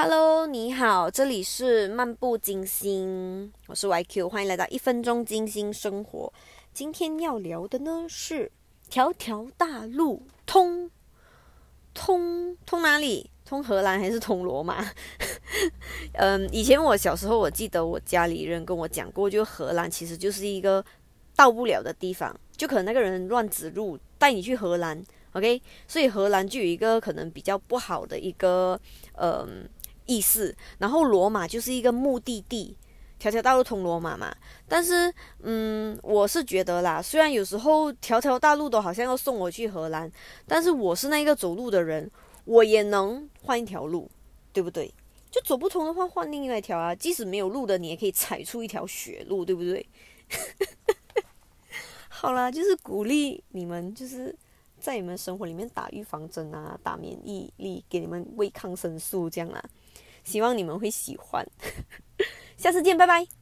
Hello，你好，这里是漫步金星，我是 YQ，欢迎来到一分钟金星生活。今天要聊的呢是条条大路通通通哪里？通荷兰还是通罗马？嗯，以前我小时候，我记得我家里人跟我讲过，就荷兰其实就是一个到不了的地方，就可能那个人乱指路带你去荷兰，OK？所以荷兰就有一个可能比较不好的一个嗯。意思，然后罗马就是一个目的地，条条大路通罗马嘛。但是，嗯，我是觉得啦，虽然有时候条条大路都好像要送我去荷兰，但是我是那个走路的人，我也能换一条路，对不对？就走不通的话，换另外一条啊。即使没有路的，你也可以踩出一条血路，对不对？好啦，就是鼓励你们，就是在你们生活里面打预防针啊，打免疫力，给你们喂抗生素这样啦。希望你们会喜欢，下次见，拜拜。